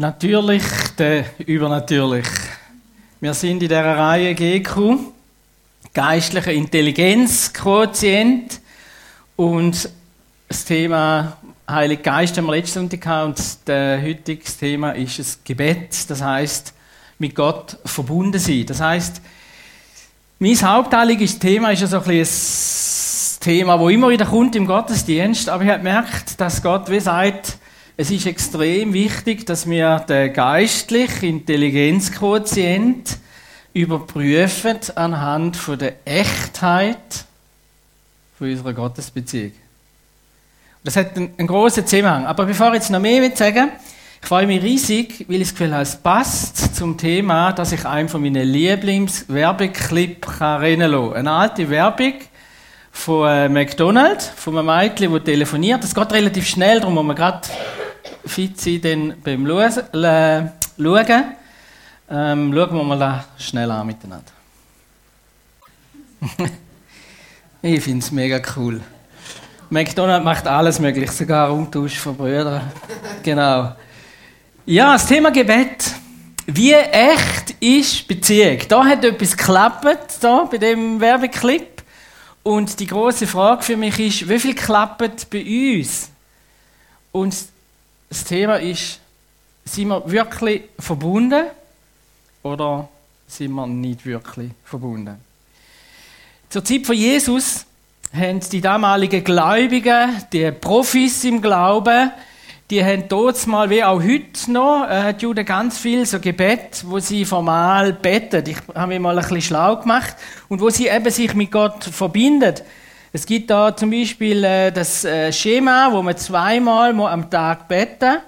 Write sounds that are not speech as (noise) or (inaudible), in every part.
Natürlich, der übernatürlich. Wir sind in der Reihe GQ, geistliche Intelligenzquotient und das Thema Heilige Geist haben wir letzte Sonntag gehabt und das heutige Thema ist das Gebet, das heißt mit Gott verbunden sein. Das heißt, mein haupteiliges Thema ist ja so ein, ein Thema, wo immer wieder kommt im Gottesdienst, aber ich habe gemerkt, dass Gott wie sagt, es ist extrem wichtig, dass wir den geistlichen Intelligenzquotient überprüfen anhand der Echtheit unserer Gottesbeziehung. Das hat einen, großen Zusammenhang. Aber bevor ich jetzt noch mehr sagen ich freue mich riesig, weil ich das Gefühl habe, es passt zum Thema, dass ich einen von meinen Lieblings-Werbeclip rennen kann. Eine alte Werbung von äh, McDonald's, von einem Mädchen, das telefoniert. Das geht relativ schnell, darum muss man gerade fit sein dann beim Schauen. Ähm, schauen wir mal schnell an miteinander. (laughs) ich finde es mega cool. McDonald's macht alles möglich, sogar Umtausch von Brüdern. genau. Ja, das Thema Gebet. Wie echt ist Beziehung? Da hat etwas geklappt, da bei dem Werbeclip. Und die große Frage für mich ist, wie viel klappt bei uns? Und das Thema ist, sind wir wirklich verbunden oder sind wir nicht wirklich verbunden? Zur Zeit von Jesus haben die damaligen Gläubigen, die Profis im Glauben, die haben dort mal, wie auch heute noch, äh, hat Juden ganz viel so Gebet, wo sie formal beten. Ich habe mich mal ein bisschen schlau gemacht und wo sie eben sich mit Gott verbinden. Es gibt da zum Beispiel äh, das äh, Schema, wo man zweimal am Tag beten,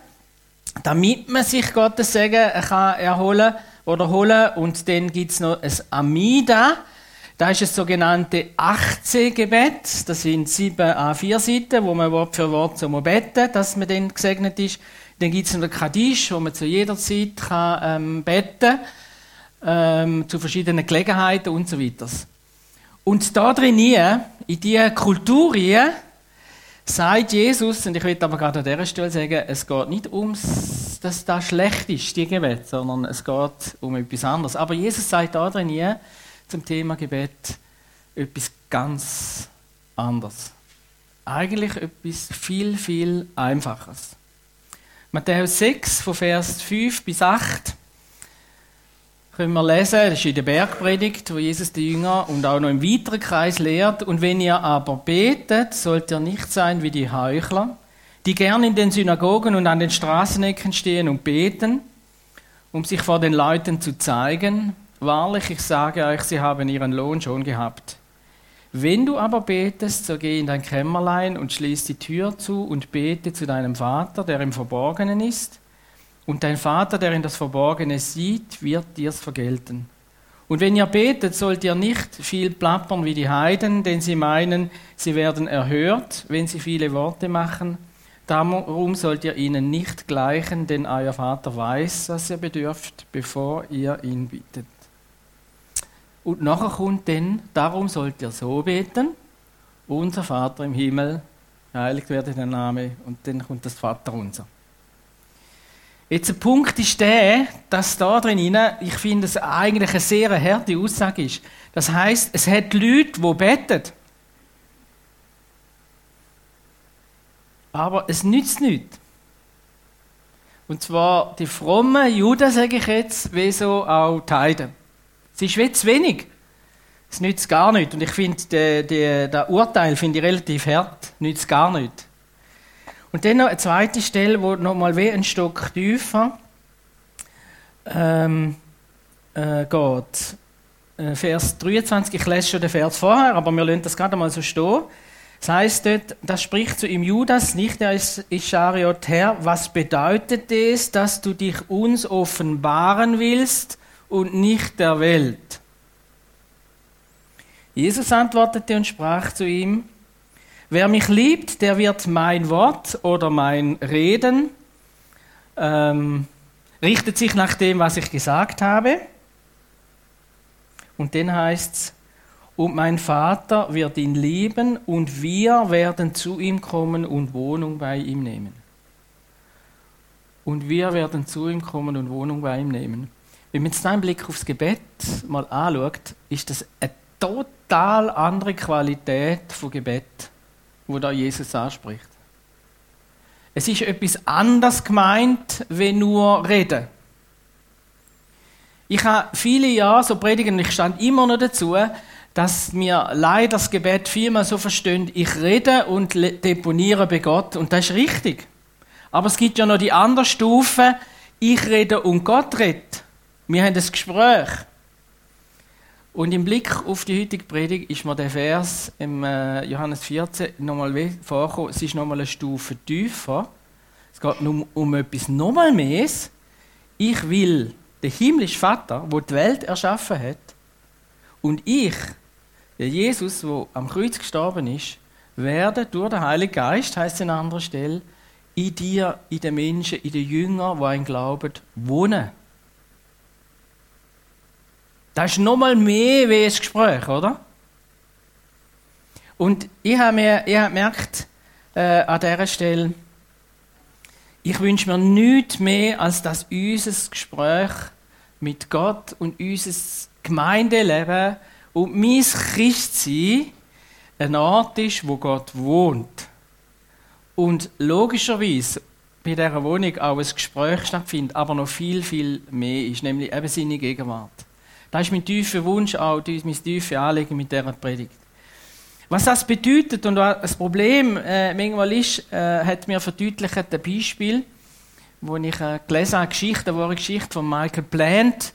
damit man sich Gottes Segen kann erholen oder holen. Und dann gibt es noch ein Amida. Das ist das sogenannte 18-Gebet. Das sind sieben A4-Seiten, wo man Wort für Wort so beten dass man dann gesegnet ist. Dann gibt es noch den Kaddisch, wo man zu jeder Zeit kann, ähm, beten ähm, zu verschiedenen Gelegenheiten und so weiter. Und da drin, in dieser Kultur, sagt Jesus, und ich will aber gerade an dieser Stelle sagen, es geht nicht ums, dass das schlecht ist, die Gebet, sondern es geht um etwas anderes. Aber Jesus sagt da drin zum Thema Gebet etwas ganz anderes. Eigentlich etwas viel, viel Einfaches. Matthäus 6, von Vers 5 bis 8 können wir lesen, das ist in der Bergpredigt, wo Jesus die Jünger und auch noch im weiteren Kreis lehrt. Und wenn ihr aber betet, sollt ihr nicht sein wie die Heuchler, die gern in den Synagogen und an den Straßenecken stehen und beten, um sich vor den Leuten zu zeigen. Wahrlich, ich sage euch, sie haben ihren Lohn schon gehabt. Wenn du aber betest, so geh in dein Kämmerlein und schließ die Tür zu und bete zu deinem Vater, der im Verborgenen ist und dein Vater, der in das Verborgene sieht, wird dir's vergelten. Und wenn ihr betet, sollt ihr nicht viel plappern wie die Heiden, denn sie meinen, sie werden erhört, wenn sie viele Worte machen. Darum sollt ihr ihnen nicht gleichen, denn euer Vater weiß, was ihr bedürft, bevor ihr ihn bittet. Und nachher kommt dann, darum sollt ihr so beten, unser Vater im Himmel, heiligt werde dein Name, und dann kommt das Vater unser. Jetzt der Punkt ist der, dass da drin, ich finde es eigentlich eine sehr harte Aussage ist. Das heißt, es hat Leute, die beten. Aber es nützt nichts. Und zwar die frommen Juden, sage ich jetzt, wie auch die Heiden. Es ist wie zu wenig. Es nützt gar nichts. Und ich finde, das Urteil finde ich relativ hart. Nützt gar nichts. Und dann noch eine zweite Stelle, wo nochmal wie ein Stock tiefer ähm, äh, geht. Äh, Vers 23, ich lese schon den Vers vorher, aber wir lassen das gerade mal so stehen. Das heißt dort, das spricht zu ihm Judas, nicht der Ischariot, Herr, was bedeutet es, dass du dich uns offenbaren willst und nicht der Welt? Jesus antwortete und sprach zu ihm, Wer mich liebt, der wird mein Wort oder mein Reden, ähm, richtet sich nach dem, was ich gesagt habe. Und dann heißt es, und mein Vater wird ihn lieben und wir werden zu ihm kommen und Wohnung bei ihm nehmen. und wir werden zu ihm kommen und Wohnung bei ihm nehmen. Wenn man jetzt einen Blick aufs Gebet mal anschaut, ist das eine total andere Qualität von Gebet, wo da Jesus anspricht. Es ist etwas anders gemeint, wie nur reden. Ich habe viele Jahre so predigen ich stand immer noch dazu, dass wir leider das Gebet vielmal so verstehen, ich rede und deponiere bei Gott und das ist richtig. Aber es gibt ja noch die andere Stufe, ich rede und Gott redet. Wir haben ein Gespräch. Und im Blick auf die heutige Predigt ist mir der Vers im äh, Johannes 14 nochmal vorgekommen. Es ist nochmal eine Stufe tiefer. Es geht um, um etwas nochmal mehr. Ich will den himmlischen Vater, der die Welt erschaffen hat, und ich, der Jesus, der am Kreuz gestorben ist, werde durch den Heiligen Geist, heißt es an anderer Stelle, in dir, in den Menschen, in den Jüngern, die an glauben, wohnen. Das ist nochmal mehr wie ein Gespräch, oder? Und ich habe mir ich hab gemerkt, äh, an dieser Stelle, ich wünsche mir nichts mehr, als dass unser Gespräch mit Gott und unser Gemeindeleben und mein Christsein ein Ort ist, wo Gott wohnt. Und logischerweise bei dieser Wohnung auch ein Gespräch stattfindet, aber noch viel, viel mehr ist, nämlich eben seine Gegenwart. Das ist mein tiefer Wunsch, auch mein tiefes Anliegen mit dieser Predigt. Was das bedeutet und was das Problem äh, manchmal ist, äh, hat mir verdeutlicht ein Beispiel, wo ich äh, gelesen habe, Geschichte, eine Geschichte von Michael Plant,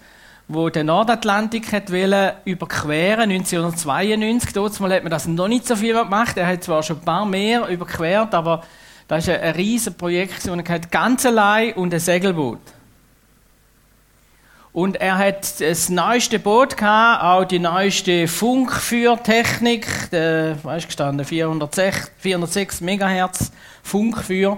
wo der Nordatlantik hat wollen überqueren 1992. Dort hat man das noch nicht so viel gemacht. Er hat zwar schon ein paar mehr überquert, aber das ist ein, ein riesiges Projekt, und er hat ganz allein und ein Segelboot. Und er hat das neueste Boot gehabt, auch die neueste Funkführtechnik, der, weißt gestanden, 406, 406 MHz Funkführ,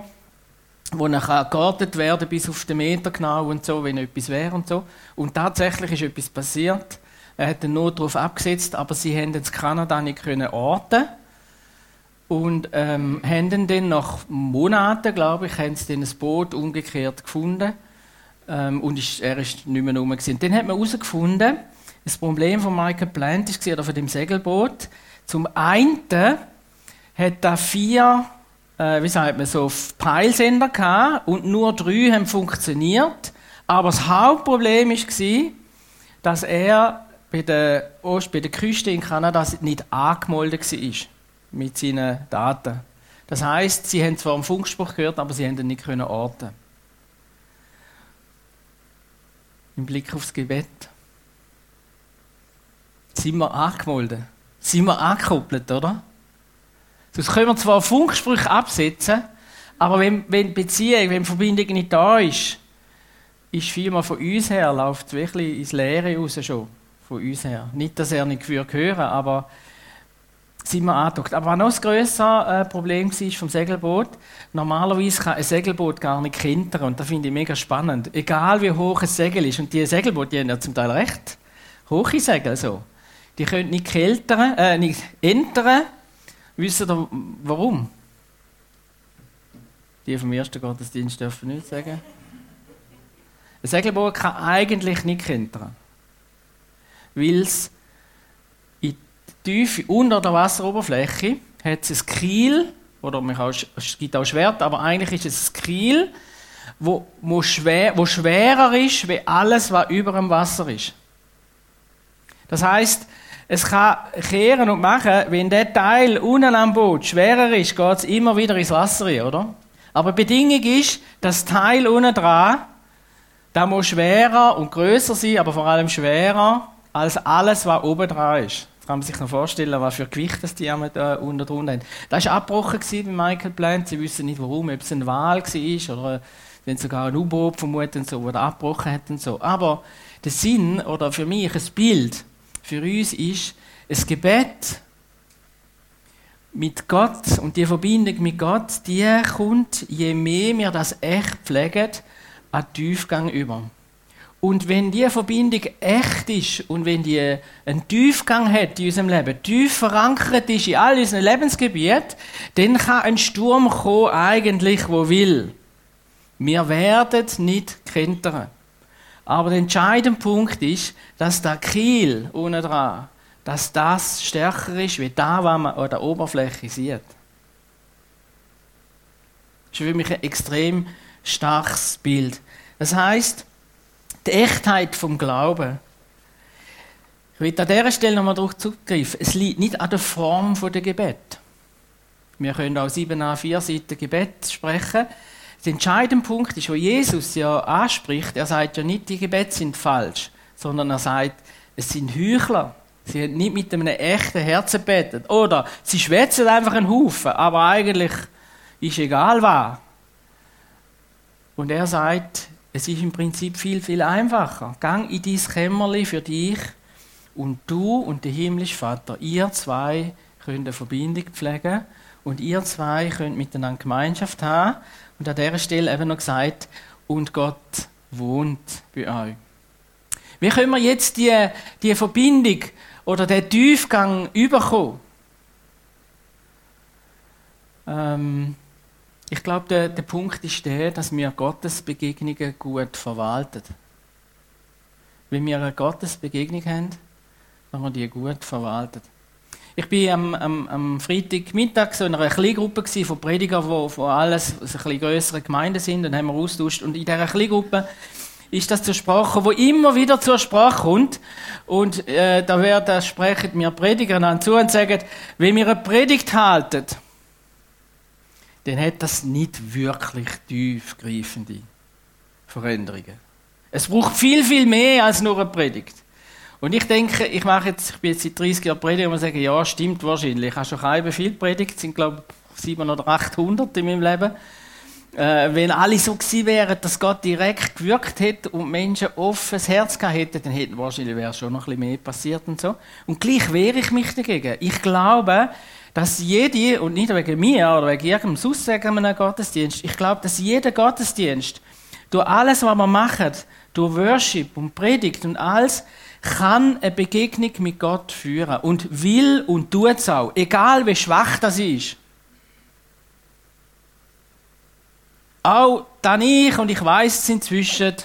wo nachher geortet werden bis auf den Meter genau und so, wenn etwas wäre und so. Und tatsächlich ist etwas passiert. Er hat den Not darauf abgesetzt, aber sie haben in Kanada nicht können orten und ähm, haben dann nach Monaten, glaube ich, haben sie dann ein Boot umgekehrt gefunden ähm, und ist, er ist nicht mehr rum. Gewesen. Dann hat man herausgefunden, das Problem von Michael Plant ist oder von dem Segelboot. Zum einen hat er vier, äh, wie sagt man so, Peilsender gehabt und nur drei haben funktioniert. Aber das Hauptproblem war, dass er bei der, Ost, bei der Küste in Kanada nicht angemeldet war mit seinen Daten. Das heißt, sie haben zwar einen Funkspruch gehört, aber sie haben ihn nicht orten im Blick aufs Gebet. Sind wir angemeldet? Sind wir angekoppelt, oder? Sonst können wir zwar Funksprüche absetzen, aber wenn, wenn Beziehung, wenn Verbindung nicht da ist, ist vielmal von uns her, läuft es wirklich ins Leere raus schon. Von uns her. Nicht, dass er nicht hören aber sind wir angedockt. Aber was noch ein grösseres äh, Problem war vom Segelboot, normalerweise kann ein Segelboot gar nicht kentern und das finde ich mega spannend. Egal wie hoch ein Segel ist, und die Segelboote die haben ja zum Teil recht hohe Segel so. Die können nicht keltern, äh, nicht entern. Wisst ihr warum? Die vom ersten Gottesdienst dürfen nicht sagen. Ein Segelboot kann eigentlich nicht kentern. Weil es tief unter der Wasseroberfläche hat es ein Kiel, oder man kann, es gibt auch Schwert, aber eigentlich ist es ein Kiel, wo, wo, schwer, wo schwerer ist, wie alles, was über dem Wasser ist. Das heißt, es kann kehren und machen, wenn der Teil unten am Boot schwerer ist, geht es immer wieder ins Wasser rein, oder? Aber die Bedingung ist, dass das Teil unten dran, da muss schwerer und größer sein, aber vor allem schwerer als alles, was oben dran ist kann man sich noch vorstellen, was für Gewicht das die da unten drunter haben. Das war abgebrochen bei Michael Plant. Sie wissen nicht warum, ob es ein Wal war oder wenn sogar ein U-Boot vermuten so, oder abgebrochen hat und so. Aber der Sinn oder für mich ein Bild für uns ist ein Gebet mit Gott und die Verbindung mit Gott, die kommt, je mehr wir das echt pflegen, an Tiefgang über. Und wenn diese Verbindung echt ist und wenn die einen Tiefgang hat in unserem Leben, tief verankert ist in all unseren Lebensgebieten, dann kann ein Sturm kommen, eigentlich, wo will. Wir werden nicht kentern. Aber der entscheidende Punkt ist, dass der Kiel unten dran, dass das stärker ist, wie da, was man an der Oberfläche sieht. Das ist für mich ein extrem starkes Bild. Das heißt, die Echtheit vom Glauben. Ich will an dieser Stelle nochmal darauf zurückgreifen. Es liegt nicht an der Form der Gebet. Wir können auch sieben a vier Seiten Gebet sprechen. Der entscheidende Punkt ist, wo Jesus ja anspricht, er sagt ja nicht, die Gebete sind falsch, sondern er sagt, es sind Heuchler. Sie haben nicht mit einem echten Herzen betet. Oder sie schwätzen einfach einen Haufen, aber eigentlich ist egal was. Und er sagt, es ist im Prinzip viel, viel einfacher. Gang in dein Kämmerli für dich und du und der himmlische Vater, ihr zwei könnt eine Verbindung pflegen und ihr zwei könnt miteinander Gemeinschaft haben. Und an dieser Stelle eben noch gesagt, und Gott wohnt bei euch. Wie können wir jetzt die, die Verbindung oder den Tiefgang überkommen? Ähm, ich glaube, der, der Punkt ist der, dass wir Gottes Begegnungen gut verwalten. Wenn wir eine Gottes Begegnung haben, dann wir die gut verwalten. Ich war am, am, am Freitagmittag so in einer Kleingruppe von Predigern, die von alles ein bisschen größere Gemeinden sind, und haben wir austauscht. Und in dieser Kleingruppe ist das zur Sprache, wo immer wieder zur Sprache kommt. Und äh, da werden sprechen mir Prediger an zu und sagen, wenn wir eine Predigt halten, dann hat das nicht wirklich tiefgreifende Veränderungen. Es braucht viel, viel mehr als nur eine Predigt. Und ich denke, ich mache jetzt, ich bin jetzt seit 30 Jahren Prediger und man sagen, ja, stimmt wahrscheinlich. Ich habe schon keine viel predigt, sind glaube ich 700 oder 800 in meinem Leben. Äh, wenn alle so gewesen wären, dass Gott direkt gewirkt hätte und Menschen offenes Herz gehabt hätten, dann hätte wahrscheinlich wäre schon noch ein bisschen mehr passiert und so. Und gleich wehre ich mich dagegen. Ich glaube, dass jede, und nicht wegen mir oder wegen irgendeinem Aussagen einem Gottesdienst, ich glaube, dass jeder Gottesdienst, durch alles, was wir machen, durch Worship und Predigt und alles, kann eine Begegnung mit Gott führen und will und tut es auch, egal wie schwach das ist. Auch dann ich, und ich weiß es inzwischen,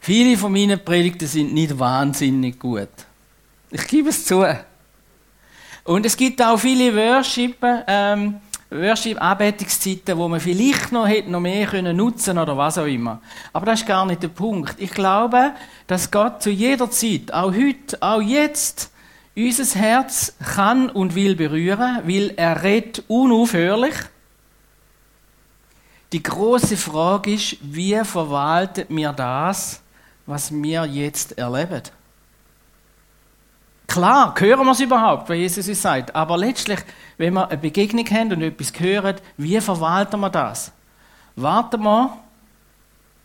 viele von meinen Predigten sind nicht wahnsinnig gut. Ich gebe es zu. Und es gibt auch viele Worship, ähm, Worship-Anbetungszeiten, wo man vielleicht noch hätte noch mehr können nutzen oder was auch immer. Aber das ist gar nicht der Punkt. Ich glaube, dass Gott zu jeder Zeit, auch heute, auch jetzt, unser Herz kann und will berühren, weil er redet unaufhörlich. Die große Frage ist, wie verwaltet mir das, was wir jetzt erleben? Klar, hören wir es überhaupt, was Jesus uns sagt. Aber letztlich, wenn wir eine Begegnung haben und etwas hören, wie verwalten wir das? Warten wir,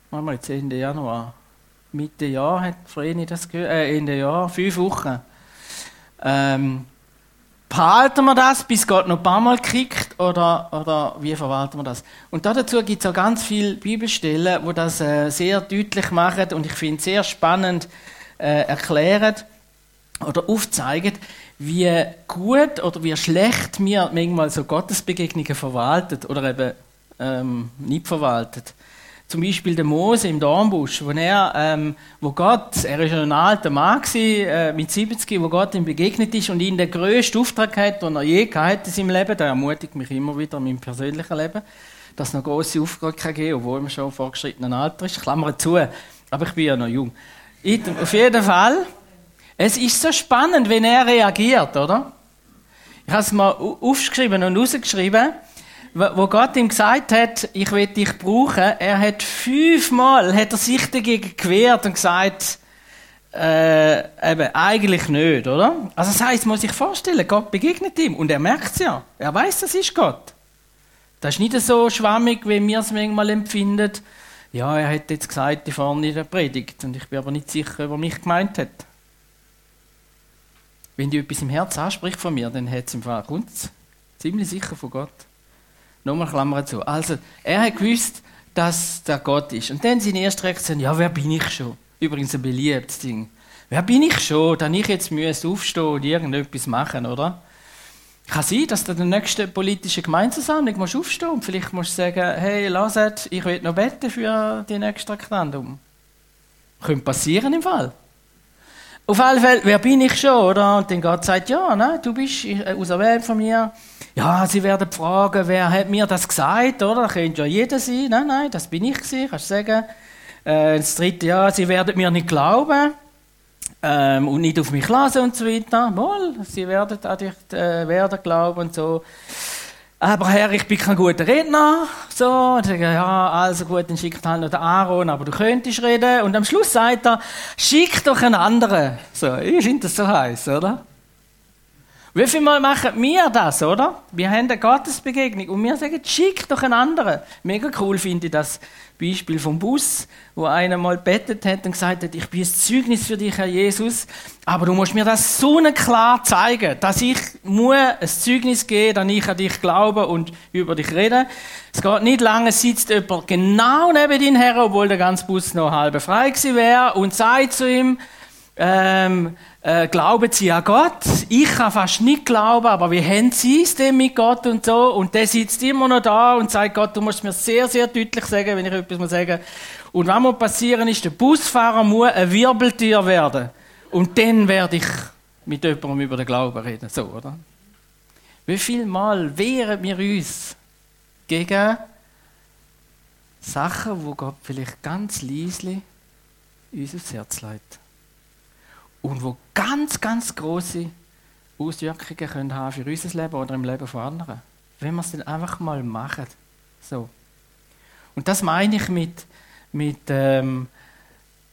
machen wir jetzt Ende Januar, Mitte Jahr hat Vreni das gehört, äh, Ende Jahr, fünf Wochen. Ähm, behalten wir das, bis Gott noch ein paar Mal kickt, oder, oder wie verwalten wir das? Und dazu gibt es auch ganz viele Bibelstellen, wo das äh, sehr deutlich machen und ich finde sehr spannend äh, erklären oder aufzeigen, wie gut oder wie schlecht wir manchmal so Gottesbegegnungen verwaltet oder eben ähm, nicht verwaltet. Zum Beispiel der Mose im Dornbusch, wo er, ähm, wo Gott, er ist ein alter Mann gewesen, äh, mit 70, wo Gott ihm begegnet ist und ihn den grössten Auftrag hat, den er je gehabt in seinem Leben, der ermutigt mich immer wieder in meinem persönlichen Leben, dass es noch grosse Aufgaben kann geben, obwohl man schon vorgeschrittenen Alter ist. Klammer zu, aber ich bin ja noch jung. Auf jeden Fall, es ist so spannend, wenn er reagiert, oder? Ich habe es mal aufgeschrieben und rausgeschrieben, wo Gott ihm gesagt hat, ich will dich brauchen. Er hat fünfmal hat er sich dagegen gewehrt und gesagt, äh, eben, eigentlich nicht, oder? Also das heißt, muss sich vorstellen, Gott begegnet ihm und er merkt es ja. Er weiß, das ist Gott. Das ist nicht so schwammig, wie wir es manchmal empfinden. Ja, er hat jetzt gesagt, die vorne in der Predigt und ich bin aber nicht sicher, was mich gemeint hat. Wenn die etwas im Herzen anspricht von mir, dann hat es im Fall, kommt ziemlich sicher von Gott. Nochmal Klammer zu. Also, er hat gewusst, dass der Gott ist. Und dann seine erste Reaktion, ja, wer bin ich schon? Übrigens ein beliebtes Ding. Wer bin ich schon, dass ich jetzt müsste aufstehen und irgendetwas machen, oder? Kann sein, dass du in der nächsten politischen Gemeindeversammlung musst aufstehen und vielleicht musst du sagen, hey, lasst, ich will noch beten für die nächste Referendum. Könnte passieren im Fall. Auf alle Fälle, wer bin ich schon, oder? Und dann Gott sagt, ja, ne, du bist äh, auserwählt von mir. Ja, sie werden fragen, wer hat mir das gesagt, oder? Das könnte ja jeder sein. Nein, nein, das bin ich gewesen, kannst du sagen. Äh, das dritte, ja, sie werden mir nicht glauben ähm, und nicht auf mich lassen und so weiter. Mal, sie werden an dich äh, werden glauben und so. Aber Herr, ich bin kein guter Redner. So, und sage, ja, also gut, dann schickt halt noch den Aaron, aber du könntest reden. Und am Schluss sagt er, schick doch einen anderen. So, ich finde das so heiß, oder? Wie viel Mal machen wir das, oder? Wir haben eine Gottesbegegnung und wir sagen, schick doch einen anderen. Mega cool finde ich das Beispiel vom Bus, wo einer mal bettet hat und gesagt hat, ich bin ein Zeugnis für dich, Herr Jesus, aber du musst mir das so klar zeigen, dass ich muss ein Zeugnis geben, dass ich an dich glaube und über dich rede. Es geht nicht lange, sitzt jemand genau neben dir her, obwohl der ganze Bus noch halb frei gewesen wäre und sagt zu ihm, ähm, äh, glauben sie an Gott? Ich kann fast nicht glauben, aber wie haben sie es denn mit Gott und so? Und der sitzt immer noch da und sagt, Gott, du musst mir sehr, sehr deutlich sagen, wenn ich etwas muss sagen Und was muss passieren ist, der Busfahrer muss ein Wirbeltier werden. Und dann werde ich mit jemandem über den Glauben reden. So, oder? Wie viel Mal wehren wir uns gegen Sachen, wo Gott vielleicht ganz leise uns aufs Herz legt? Und wo ganz, ganz große Auswirkungen können haben für unser Leben oder im Leben von anderen. Wenn wir es dann einfach mal machen. So. Und das meine ich mit, mit ähm,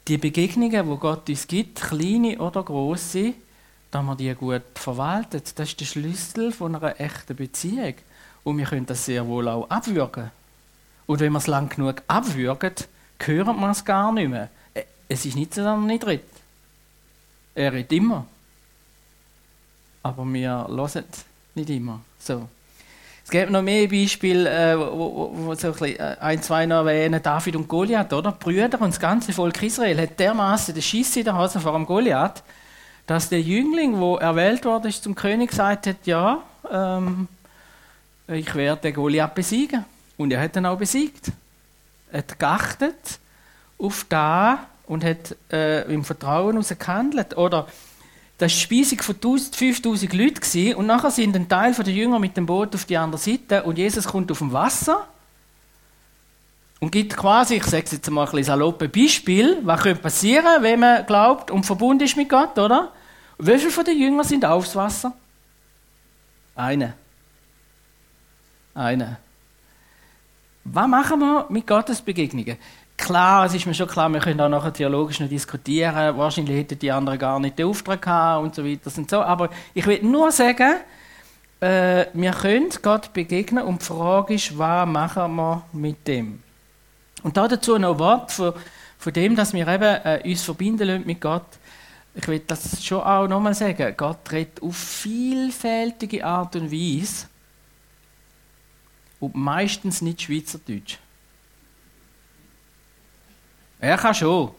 die Begegnungen, wo Gott uns gibt, kleine oder große, dass wir die gut verwaltet. Das ist der Schlüssel von einer echten Beziehung. Und wir können das sehr wohl auch abwürgen. Und wenn wir es lang genug abwürgen, hören wir es gar nicht mehr. Äh, es ist nicht so, dass er nicht redet. Er redet immer. Aber wir hören nicht immer. So. Es gibt noch mehr Beispiele, äh, wo, wo, so ein, bisschen, äh, ein, zwei noch erwähnen. David und Goliath, oder? Die Brüder und das ganze Volk Israel hat dermaßen den Schiss in der Hose vor dem Goliath, dass der Jüngling, der erwählt worden ist zum König, gesagt hat, ja, ähm, ich werde den Goliath besiegen. Und er hat ihn auch besiegt. Er hat geachtet auf da, und hat äh, im Vertrauen heraus gehandelt. Oder das war Speisung von 5000 Leuten und nachher sind ein Teil der Jünger mit dem Boot auf die andere Seite und Jesus kommt auf dem Wasser und gibt quasi, ich sage jetzt mal ein bisschen saloppe Beispiel, was könnte passieren, wenn man glaubt und verbunden ist mit Gott, oder? Wie viele von den Jüngern sind aufs Wasser? Eine. Eine. Was machen wir mit Gottes Begegnungen? Klar, es ist mir schon klar, wir können auch nachher theologisch noch diskutieren. Wahrscheinlich hätten die anderen gar nicht den Auftrag gehabt und so weiter und so. Aber ich will nur sagen, äh, wir können Gott begegnen und die Frage ist, was machen wir mit dem? Und da dazu noch ein Wort von, von dem, dass wir eben äh, uns verbinden lassen mit Gott. Ich will das schon auch nochmal sagen. Gott redet auf vielfältige Art und Weise und meistens nicht Schweizerdeutsch. Er kann schon.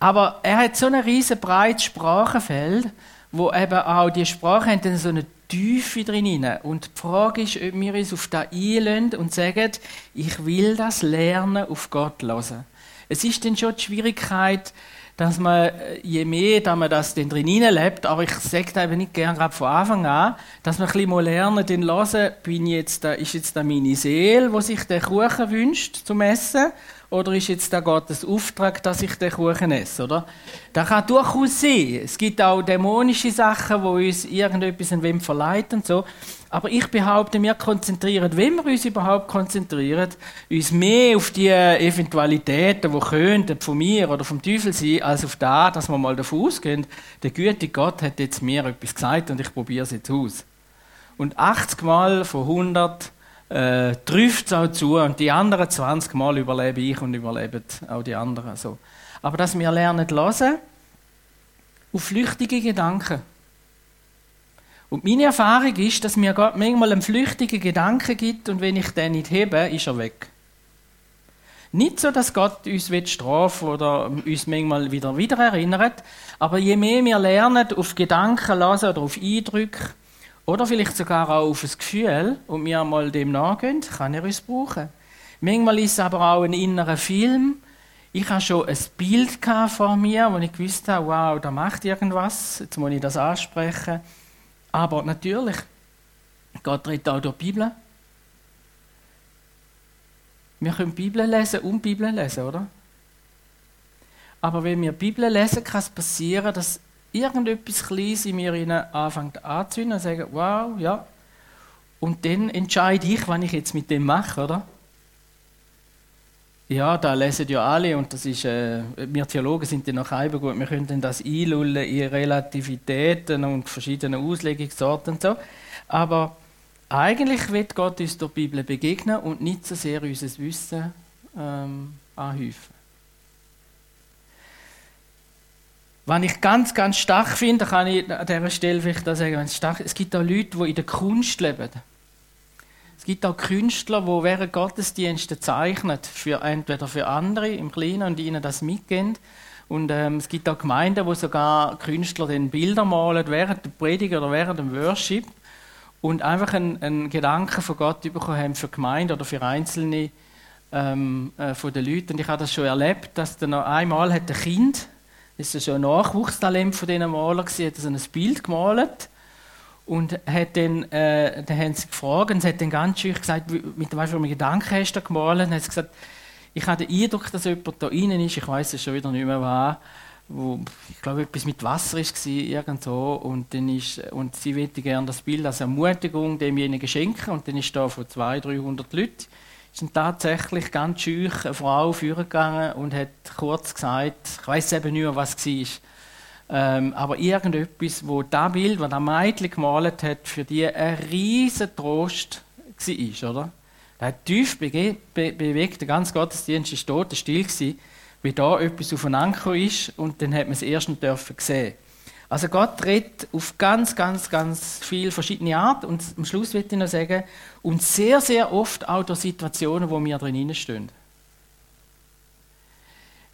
Aber er hat so ein riesen breites Sprachenfeld, wo eben auch die Sprache haben so eine Tiefe drin. Und die Frage ist, ob wir uns auf das einlösen und sagen, ich will das lernen, auf Gott hören. Es ist dann schon die Schwierigkeit, dass man, äh, je mehr dass man das dann drin lebt, aber ich sage das eben nicht gern gerade von Anfang an, dass man ein bisschen mal lernen, den hören, bin jetzt da, ist jetzt da meine Seele, wo sich der Kuchen wünscht zum Essen, oder ist jetzt da Gottes Auftrag, dass ich den Kuchen esse, oder? Das kann durchaus sein. Es gibt auch dämonische Sachen, wo uns irgendetwas in wem verleiten und so. Aber ich behaupte, wir konzentrieren, wenn wir uns überhaupt konzentrieren, uns mehr auf die Eventualitäten, die könnten von mir oder vom Teufel sein, als auf das, dass wir mal davon ausgehen, der gütige Gott hat jetzt mir etwas gesagt und ich probiere es jetzt aus. Und 80 Mal von 100 äh, trifft es auch zu und die anderen 20 Mal überlebe ich und überleben auch die anderen. So. Aber dass wir lernen hören auf flüchtige Gedanken. Und meine Erfahrung ist, dass mir Gott manchmal einen flüchtigen Gedanken gibt und wenn ich den nicht hebe, ist er weg. Nicht so, dass Gott uns strafen oder uns manchmal wieder, wieder erinnert, aber je mehr wir lernen, auf Gedanken lassen oder auf Eindrücke oder vielleicht sogar auch auf ein Gefühl und wir einmal dem nachgehen, kann er uns brauchen. Manchmal ist es aber auch ein innerer Film. Ich hatte schon ein Bild vor mir, wo ich gewusst habe, wow, da macht irgendwas, jetzt muss ich das ansprechen. Aber natürlich, Gott redet auch durch die Bibel. Wir können Bibel lesen und Bibel lesen, oder? Aber wenn wir Bibel lesen, kann es passieren, dass irgendetwas Kleines in mir anfängt anzuzünden und sagen, wow, ja. Und dann entscheide ich, was ich jetzt mit dem mache, oder? Ja, da lesen ja alle und das ist, äh, wir Theologen sind dann noch halb gut, wir können das einlullen in Relativitäten und verschiedene Auslegungssorten und so. Aber eigentlich wird Gott uns die Bibel begegnen und nicht so sehr unser Wissen ähm, anhäufen. Was ich ganz, ganz stark finde, kann ich an dieser Stelle vielleicht auch sagen, es gibt auch Leute, die in der Kunst leben. Es gibt auch Künstler, die während Gottesdiensten zeichnen, für, entweder für andere im Kleinen und ihnen das mitgeben. Und ähm, es gibt auch Gemeinden, wo sogar Künstler den Bilder malen während der Predigt oder während dem Worship und einfach einen, einen Gedanken von Gott bekommen haben für Gemeinde oder für einzelne ähm, äh, von den Leuten. Und ich habe das schon erlebt, dass dann noch einmal hat ein Kind, das ist schon ein Nachwuchstalent von diesen Malern hat ein Bild gemalt. Und hat dann, äh, dann haben sie gefragt und sie hat dann ganz schön gesagt, mit was für einem Gedanken hast du gemalt? Und hat gesagt, ich habe den Eindruck, dass jemand da innen ist, ich weiß es schon wieder nicht mehr was, wo, ich glaube, etwas mit Wasser war, irgendwo, und, dann ist, und sie wollte gerne das Bild als Ermutigung demjenigen schenken, und dann ist da von 200, 300 Leuten, dann tatsächlich ganz schüch eine Frau vorgegangen und hat kurz gesagt, ich weiß eben nicht mehr, was war, ähm, aber irgendetwas, wo das Bild, das das Mädchen gemalt hat, für die ein riesen Trost war, oder? Er hat tief be be bewegt, der ganze Gottesdienst war tot, still gewesen, wie da etwas aufeinander ist und dann hat man es erst noch dürfen sehen. Also Gott redet auf ganz, ganz, ganz viele verschiedene Art und am Schluss wird ich noch sagen, und sehr, sehr oft auch durch Situationen, wo wir drin stehen.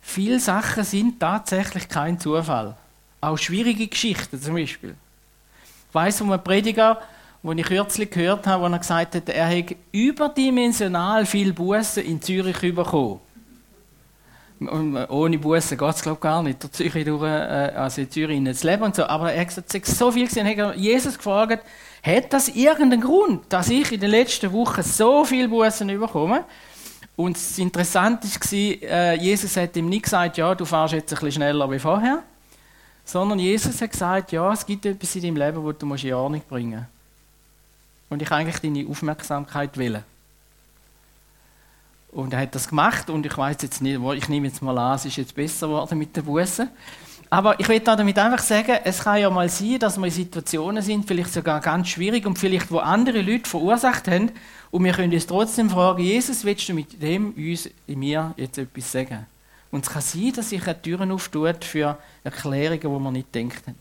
Viele Sachen sind tatsächlich kein Zufall. Auch schwierige Geschichten zum Beispiel. Ich weiss von einem Prediger, den ich kürzlich gehört habe, wo er gesagt hat, er hätte überdimensional viel Bussen in Zürich bekommen. Ohne Bussen geht es, glaube ich, gar nicht. Durch Zürich durch, äh, also in Zürich ins Leben und so. Aber er hat gesagt, es so viel gesehen. Er hat Jesus gefragt, hat das irgendeinen Grund, dass ich in den letzten Wochen so viel Bussen bekomme? Und das Interessante war, äh, Jesus hat ihm nicht gesagt, ja, du fährst jetzt ein bisschen schneller wie vorher. Sondern Jesus hat gesagt, ja, es gibt etwas in deinem Leben, das du in Ordnung bringen musst. Und ich eigentlich deine Aufmerksamkeit will. Und er hat das gemacht und ich weiß jetzt nicht, ich nehme jetzt mal an, es ist jetzt besser geworden mit den Bussen. Aber ich will damit einfach sagen, es kann ja mal sein, dass wir in Situationen sind, vielleicht sogar ganz schwierig und vielleicht wo andere Leute verursacht haben und wir können uns trotzdem fragen, Jesus, willst du mit dem uns in mir jetzt etwas sagen? Und es kann sein, dass sich eine Türen auftut für Erklärungen, die wir nicht denken.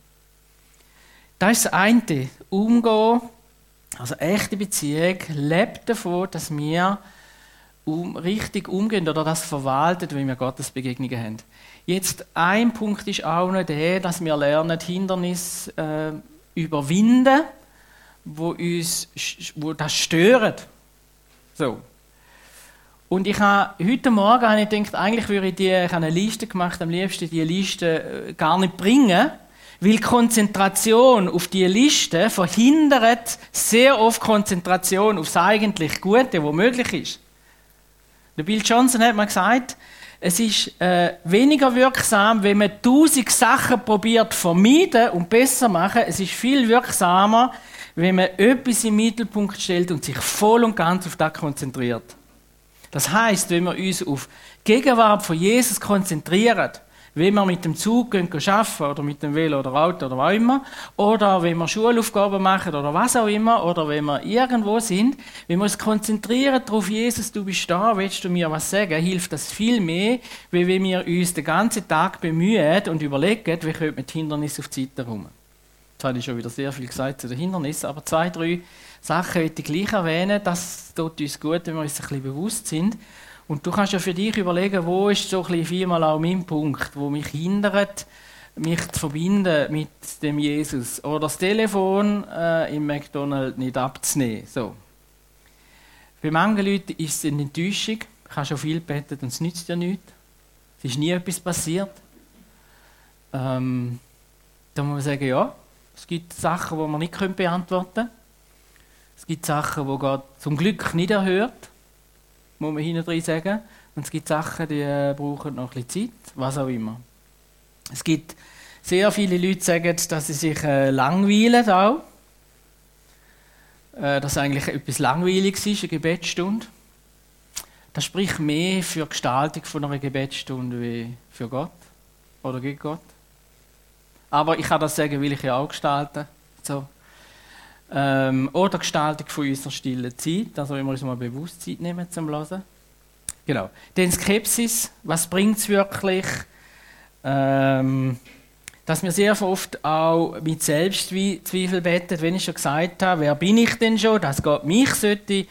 Das ist das eine. Umgehen, also echte Beziehung, lebt davon, dass wir um, richtig umgehen oder das verwaltet, wenn wir Gottes Begegnungen haben. Jetzt ein Punkt ist auch noch der, dass wir lernen, Hindernisse äh, überwinden, wo uns wo das stört. So. Und ich habe heute Morgen habe ich gedacht, eigentlich würde ich, die, ich habe eine Liste gemacht, am liebsten die Liste äh, gar nicht bringen, weil Konzentration auf die Liste verhindert sehr oft Konzentration aufs eigentlich Gute, wo möglich ist. Der Bill Johnson hat mal gesagt, es ist äh, weniger wirksam, wenn man tausend Sachen probiert vermeiden und besser machen. Es ist viel wirksamer, wenn man etwas im Mittelpunkt stellt und sich voll und ganz auf das konzentriert. Das heißt, wenn wir uns auf die Gegenwart von Jesus konzentrieren, wenn wir mit dem Zug gehen, arbeiten oder mit dem Velo oder Auto oder was immer, oder wenn wir Schulaufgaben machen oder was auch immer, oder wenn wir irgendwo sind, wenn wir uns konzentrieren darauf, Jesus, du bist da, willst du mir was sagen, hilft das viel mehr, wie wenn wir uns den ganzen Tag bemühen und überlegen, wie können wir die Hindernisse auf die Seite rum. Jetzt habe ich schon wieder sehr viel gesagt zu den Hindernissen, aber zwei, drei Sachen möchte ich gleich erwähnen. Das tut uns gut, wenn wir uns ein bisschen bewusst sind. Und du kannst ja für dich überlegen, wo ist so ein bisschen viermal auch mein Punkt, wo mich hindert, mich zu verbinden mit dem Jesus. Oder das Telefon äh, im McDonald's nicht abzunehmen. So. Bei manchen Leuten ist es eine Enttäuschung. Ich habe schon viel gebetet und es nützt ja nichts. Es ist nie etwas passiert. Ähm, da muss man sagen, ja, es gibt Sachen, die man nicht beantworten können. Es gibt Sachen, die Gott zum Glück nicht erhört, muss man hinten sagen. Und es gibt Sachen, die äh, brauchen noch ein bisschen Zeit, was auch immer. Es gibt sehr viele Leute, die sagen, dass sie sich äh, langweilen auch. Äh, dass eigentlich etwas Langweiliges ist, eine Gebetsstunde. Das spricht mehr für die Gestaltung von einer Gebetsstunde wie für Gott oder gegen Gott. Aber ich kann das sagen, weil ich ja auch gestalte. So. Ähm, oder die Gestaltung von unserer stillen Zeit, also wenn wir uns mal bewusst Zeit nehmen zum Hören. Genau. Dann Skepsis, was bringt es wirklich? Ähm, dass wir sehr oft auch mit Selbstzweifel beten, wenn ich schon gesagt habe, wer bin ich denn schon, dass Gott mich sollte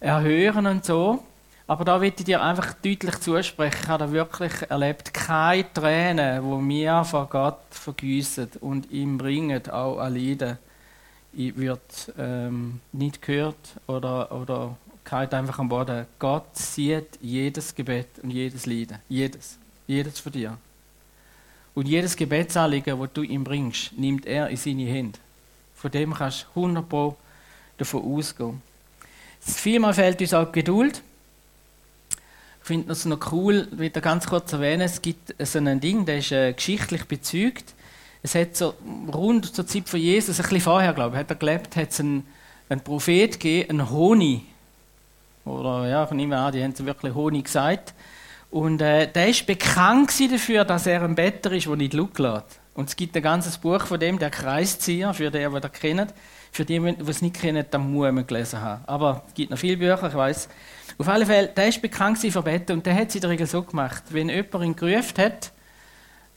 erhören und so. Aber da will ich dir einfach deutlich zusprechen, ich habe da wirklich erlebt, keine Tränen, wo mir vor Gott vergüssen und ihm bringen, auch an Leiden, wird ähm, nicht gehört oder, oder kalt einfach am Boden. Gott sieht jedes Gebet und jedes Leiden. Jedes. Jedes von dir. Und jedes Gebetsanliegen, das du ihm bringst, nimmt er in seine Hände. Von dem kannst du 100 Pro davon ausgehen. Vielmal fehlt uns auch Geduld. Ich finde es noch cool, wieder ganz kurz erwähnen, es gibt so ein Ding, das ist äh, geschichtlich bezeugt. Es hat so rund zur Zeit von Jesus, ein bisschen vorher, glaube ich, hat er gelebt, hat es einen, einen Prophet gegeben, einen Honig. Oder ja, ich nehme an, die haben wirklich Honig gesagt. Und äh, der ist bekannt dafür, dass er ein Better ist, der nicht lässt. Und es gibt ein ganzes Buch von dem, der Kreiszieher, für den, der das kennt. Für die, die es nicht kennen, dann muss man gelesen haben. Aber es gibt noch viele Bücher, ich weiß. Auf alle Fälle, der ist bekannt für Better und der hat es in der Regel so gemacht. Wenn jemand ihn gerufen hat,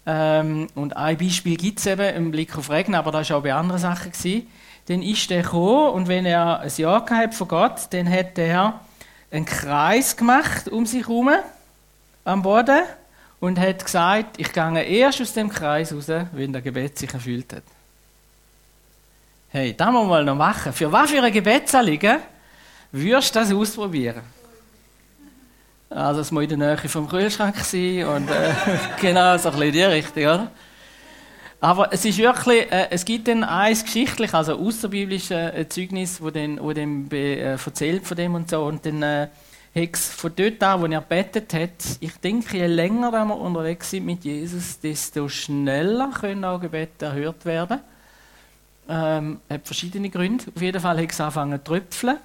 ähm, und ein Beispiel gibt es eben im Blick auf Regen, aber das war auch bei anderen Sachen, gewesen, dann ist der gekommen und wenn er ein Ja gehabt von Gott, dann hat er einen Kreis gemacht um sich herum am Boden und hat gesagt, ich gehe erst aus dem Kreis raus, wenn der Gebet sich erfüllt hat. Hey, das muss man noch machen. Für was für ein Gebetsanliegen würdest du das ausprobieren? Also es muss in der Nähe vom Kühlschrank sein und äh, (laughs) genau so ein bisschen die Richtung, oder? Aber es ist wirklich, äh, es gibt dann eins geschichtlich, also außerbiblische äh, Zeugnis, wo dann, wo dann äh, erzählt von dem und so und dann äh, hat von dort an, wo er betet hat, ich denke, je länger wir unterwegs sind mit Jesus, desto schneller können auch Gebete erhört werden. Ähm, hat verschiedene Gründe. Auf jeden Fall hat es angefangen zu tröpfeln.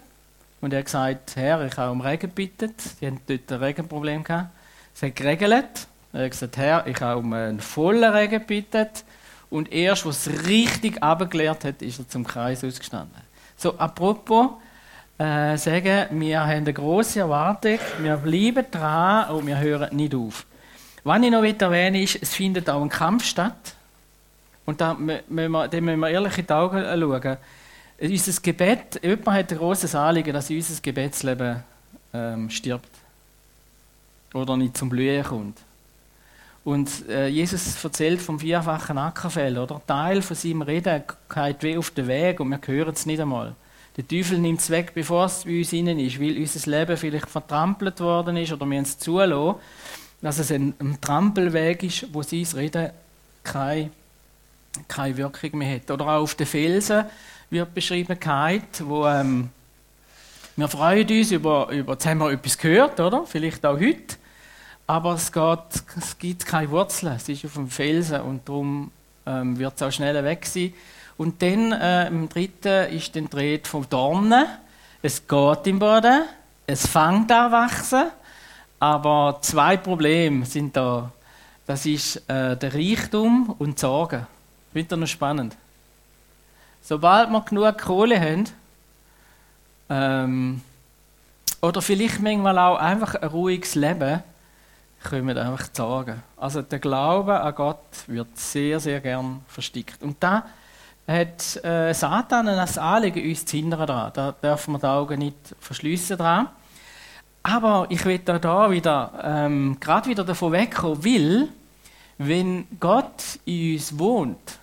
Und er hat gesagt, Herr, ich habe um Regen gebeten. Die hatten dort ein Regenproblem gehabt. Es hat geregelt. Er hat gesagt, Herr, ich habe um einen vollen Regen gebeten. Und erst, als es richtig abgeklärt hat, ist er zum Kreis ausgestanden. So, apropos, äh, sagen, wir haben eine grosse Erwartung, wir bleiben dran und wir hören nicht auf. Was ich noch erwähnen ist, es findet auch ein Kampf statt. Und da müssen wir, da müssen wir ehrlich in die Augen schauen. Unser Gebet, jemand hat ein grosses Anliegen, dass unser Gebetsleben ähm, stirbt. Oder nicht zum Blühen kommt. Und äh, Jesus erzählt vom vierfachen Ackerfell, oder? Teil von seinem Reden geht wie auf den Weg und wir hören es nicht einmal. Der Teufel nimmt es weg, bevor es bei uns innen ist, weil unser Leben vielleicht vertrampelt worden ist oder wir uns zulassen, dass es ein, ein Trampelweg ist, wo sein Reden keine, keine Wirkung mehr hat. Oder auch auf den Felsen wird beschrieben, wo ähm, wir freuen uns über, über, jetzt haben wir etwas gehört, oder? Vielleicht auch heute. Aber es, geht, es gibt keine Wurzeln, es ist auf dem Felsen und darum ähm, wird es auch schneller weg sein. Und dann äh, im dritten ist dann die Rede vom Dornen. Es geht im Boden, es fängt an wachsen, aber zwei Probleme sind da. Das ist äh, der Reichtum und die Sorgen. Findet ihr noch spannend? Sobald wir genug Kohle haben, ähm, oder vielleicht manchmal auch einfach ein ruhiges Leben, können wir einfach Sorgen. Also der Glaube an Gott wird sehr, sehr gern versteckt. Und da hat äh, Satan ein Anliegen, uns zu hindern daran. Da dürfen wir die Augen nicht verschliessen dran. Aber ich will da, da wieder, ähm, gerade wieder davon wegkommen, weil, wenn Gott in uns wohnt,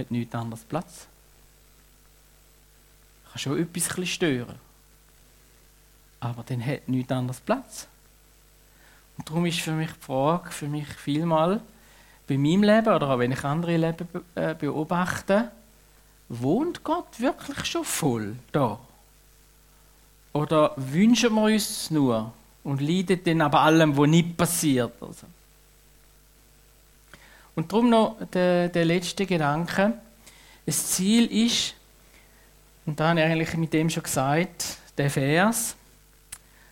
hat nichts anderes Platz. Kann schon etwas ein stören. Aber dann hat nichts anderes Platz. Und darum ist für mich die Frage, für mich vielmal, bei meinem Leben oder auch wenn ich andere Leben äh, beobachte, wohnt Gott wirklich schon voll da? Oder wünschen wir uns nur und leiden dann aber allem, was nicht passiert? Also. Und darum noch der, der letzte Gedanke. Das Ziel ist, und da habe ich eigentlich mit dem schon gesagt, der Vers,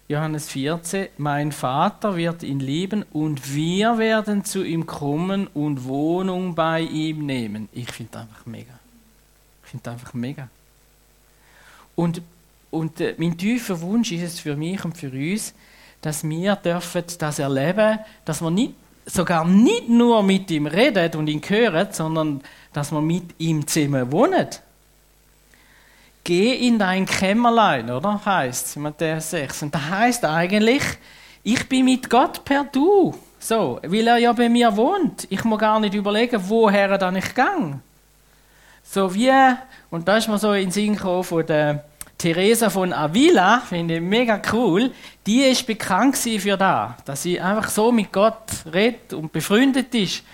Johannes 14, mein Vater wird ihn lieben und wir werden zu ihm kommen und Wohnung bei ihm nehmen. Ich finde das einfach mega. Ich finde das einfach mega. Und, und äh, mein tiefer Wunsch ist es für mich und für uns, dass wir dürfen das erleben, dass wir nicht, sogar nicht nur mit ihm reden und ihn hören, sondern dass wir mit ihm zusammen wohnen. Geh in dein Kämmerlein, oder? Heißt es in Matthäus 6. Und das heißt eigentlich, ich bin mit Gott per Du. So, weil er ja bei mir wohnt. Ich muss gar nicht überlegen, woher dann ich gang. So wie, und da ist mir so in den Sinn gekommen von der Teresa von Avila, finde ich mega cool, die ist bekannt für das, dass sie einfach so mit Gott redet und befreundet ist.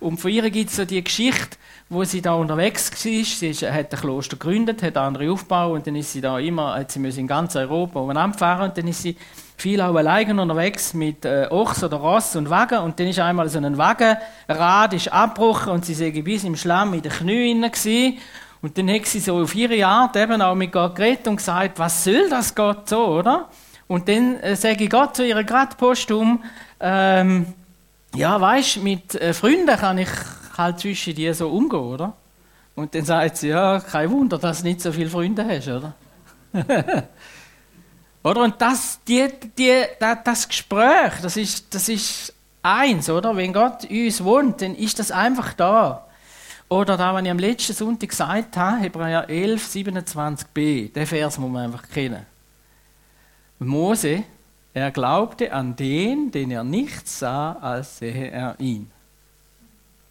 Und von ihr gibt es so die Geschichte, wo sie da unterwegs war. Sie hat ein Kloster gegründet, hat andere aufgebaut und dann ist sie da immer, hat sie in ganz Europa umeinander fahren und dann ist sie viel auch alleine unterwegs mit äh, Ochs oder Ross und Wagen und dann ist einmal so ein Wagenrad ist abgebrochen und sie sei bis im Schlamm in den Knien gewesen. Und dann hat sie so auf ihre Art eben auch mit Gott geredet und gesagt, was soll das Gott so, oder? Und dann äh, sage ich Gott zu ihrer gerade postum, ähm, ja, weißt, mit äh, Freunden kann ich halt zwischen dir so umgehen, oder? Und dann sagt sie, ja, kein Wunder, dass du nicht so viele Freunde hast, oder? (laughs) oder? Und das, die, die, das Gespräch, das ist, das ist eins, oder? Wenn Gott in uns wohnt, dann ist das einfach da. Oder da, was ich am letzten Sonntag gesagt habe, Hebräer 11, 27b, den Vers muss man einfach kennen. Mose, er glaubte an den, den er nicht sah, als sehe er ihn.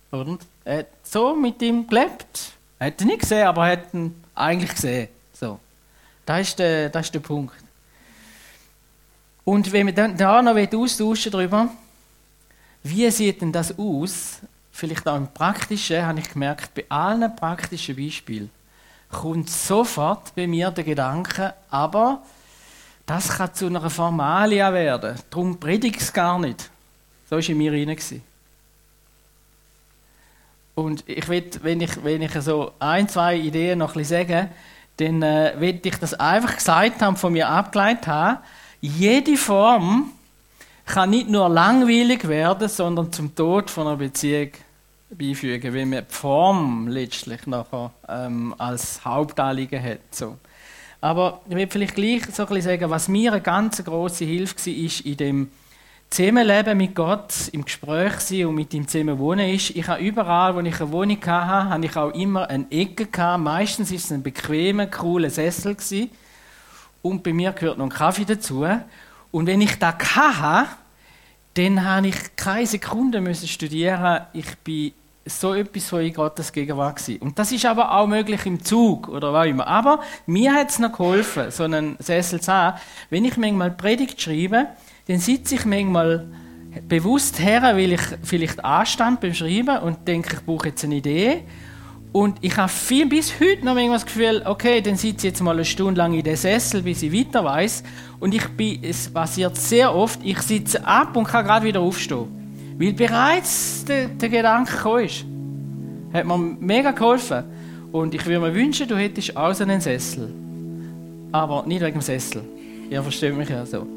Und er hat so mit ihm gelebt. Er hat ihn nicht gesehen, aber er hat ihn eigentlich gesehen. So. Das ist der, das ist der Punkt. Und wenn wir dann da noch austauschen darüber, wie sieht denn das aus? Vielleicht auch im Praktischen, habe ich gemerkt, bei allen praktischen Beispielen kommt sofort bei mir der Gedanke, aber das kann zu einer Formalia werden. Darum predige ich es gar nicht. So war in mir rein. Und ich will, wenn ich, wenn ich so ein, zwei Ideen noch ein sage, dann äh, will ich das einfach gesagt haben, von mir abgeleitet haben. Jede Form kann nicht nur langweilig werden, sondern zum Tod von einer Beziehung beifügen, wenn man die Form letztlich nachher ähm, als Hauptanliegen hat. So. Aber ich will vielleicht gleich so ein sagen, was mir eine ganz große Hilfe war, in dem Zusammenleben mit Gott, im Gespräch sein und mit ihm zusammen wohnen ist, ich habe überall, wo ich eine Wohnung hatte, habe ich auch immer eine Ecke gehabt. Meistens ist es ein bequemer, cooler Sessel gewesen. Und bei mir gehört noch ein Kaffee dazu. Und wenn ich das hatte, dann habe ich keine Sekunde studieren. Ich bin so etwas von in Gottes Gegenwart gewesen. Und das ist aber auch möglich im Zug oder was immer. Aber mir hat es noch geholfen, so einen Sessel zu haben. Wenn ich manchmal Predigt schreibe, dann sitze ich manchmal bewusst her, weil ich vielleicht anstand beim Schreiben und denke, ich brauche jetzt eine Idee. Und ich habe viel bis heute noch das Gefühl, okay, dann sitze ich jetzt mal eine Stunde lang in den Sessel, bis ich weiter weiß. Und ich bin, es passiert sehr oft, ich sitze ab und kann gerade wieder aufstehen. Weil bereits der, der Gedanke gekommen ist. Hat mir mega geholfen. Und ich würde mir wünschen, du hättest auch so einen Sessel. Aber nicht wegen dem Sessel. Ihr versteht mich ja so.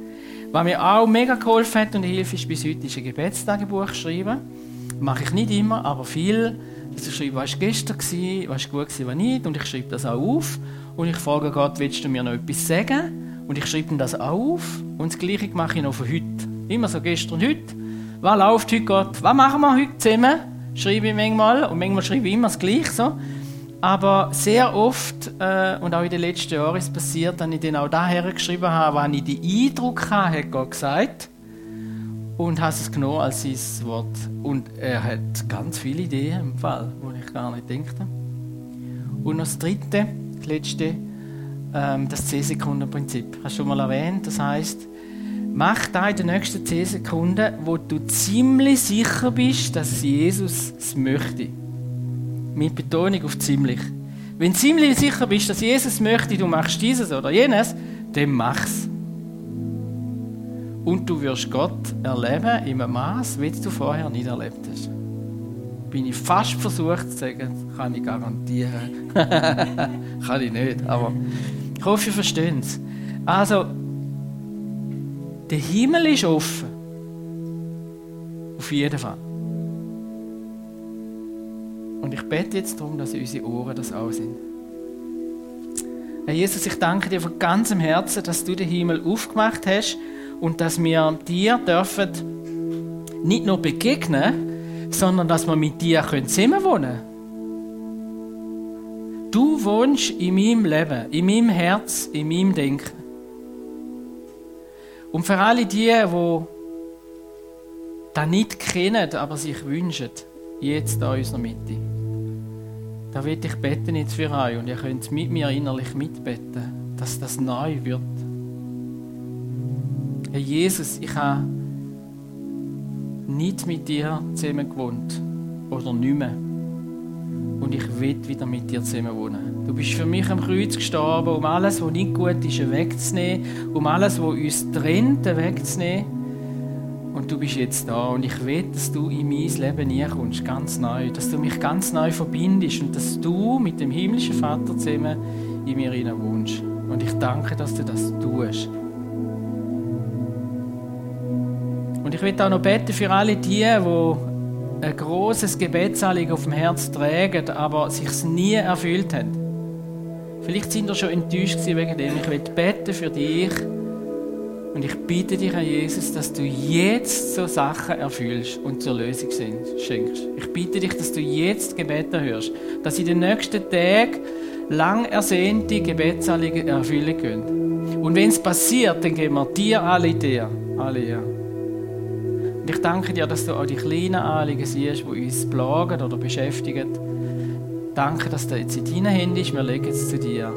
Was mir auch mega geholfen hat und hilft, ist bis heute ist ein Gebetstagebuch schreiben. Mache ich nicht immer, aber viel. Dass ich schreibe, was war gestern, was war gut, was nicht. Und ich schreibe das auch auf. Und ich frage Gott, willst du mir noch etwas sagen? Und ich schreibe das auch auf. Und das Gleiche mache ich noch für heute. Immer so gestern und heute. Was läuft heute Gott? Was machen wir heute zusammen? Schreibe ich manchmal. Und manchmal schreibe ich immer das Gleiche so. Aber sehr oft, äh, und auch in den letzten Jahren ist passiert, dass ich dann auch daher geschrieben habe, wann ich den Eindruck hatte, hat Gott gesagt. Und habe es genommen als sein Wort. Und er hat ganz viele Ideen im Fall, die ich gar nicht denke. Und noch das dritte, das letzte, ähm, das 10-Sekunden-Prinzip. Hast du schon mal erwähnt. Das heißt, mach da in den nächsten 10 Sekunden, wo du ziemlich sicher bist, dass Jesus es möchte. Mit Betonung auf ziemlich. Wenn du ziemlich sicher bist, dass Jesus möchte, du machst dieses oder jenes, dann mach's. Und du wirst Gott erleben in einem Maß, wie du vorher nicht erlebt hast. Bin ich fast versucht zu sagen, kann ich garantieren. (laughs) kann ich nicht, aber ich hoffe, ihr versteht es. Also, der Himmel ist offen. Auf jeden Fall. Und ich bete jetzt darum, dass unsere Ohren das auch sind. Herr Jesus, ich danke dir von ganzem Herzen, dass du den Himmel aufgemacht hast und dass wir dir dürfen nicht nur begegnen, sondern dass wir mit dir zusammen wohnen können. Du wohnst in meinem Leben, in meinem Herz, in meinem Denken. Und für alle die, die das nicht kennen, aber sich wünschen, jetzt in unserer Mitte da will ich beten jetzt für euch und ihr könnt mit mir innerlich mitbeten, dass das neu wird. Herr Jesus, ich habe nicht mit dir zusammen gewohnt oder nicht mehr. Und ich will wieder mit dir zusammen wohnen. Du bist für mich am Kreuz gestorben, um alles, was nicht gut ist, wegzunehmen, um alles, was uns trennt, wegzunehmen. Und du bist jetzt da und ich will, dass du in mein Leben hineinkommst, ganz neu. Dass du mich ganz neu verbindest und dass du mit dem himmlischen Vater zusammen in mir hinein wohnst. Und ich danke, dass du das tust. Und ich will auch noch beten für alle die, die ein großes Gebetsanliegen auf dem Herz tragen, aber sich nie erfüllt haben. Vielleicht sind ihr schon enttäuscht wegen dem. Ich will beten für dich und ich bitte dich, Herr Jesus, dass du jetzt so Sachen erfüllst und zur Lösung schenkst. Ich bitte dich, dass du jetzt Gebete hörst, dass in den nächsten Tagen lang ersehnte Gebetsanliegen erfüllen können. Und wenn es passiert, dann geben wir dir alle dir, alle ja. Und ich danke dir, dass du auch die kleinen Anliegen siehst, die uns plagen oder beschäftigen. Danke, dass du jetzt in deinen Händen ist. Wir legen es zu dir.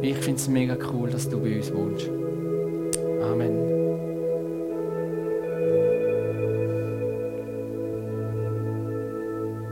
Ich finde es mega cool, dass du bei uns wohnst. Amen.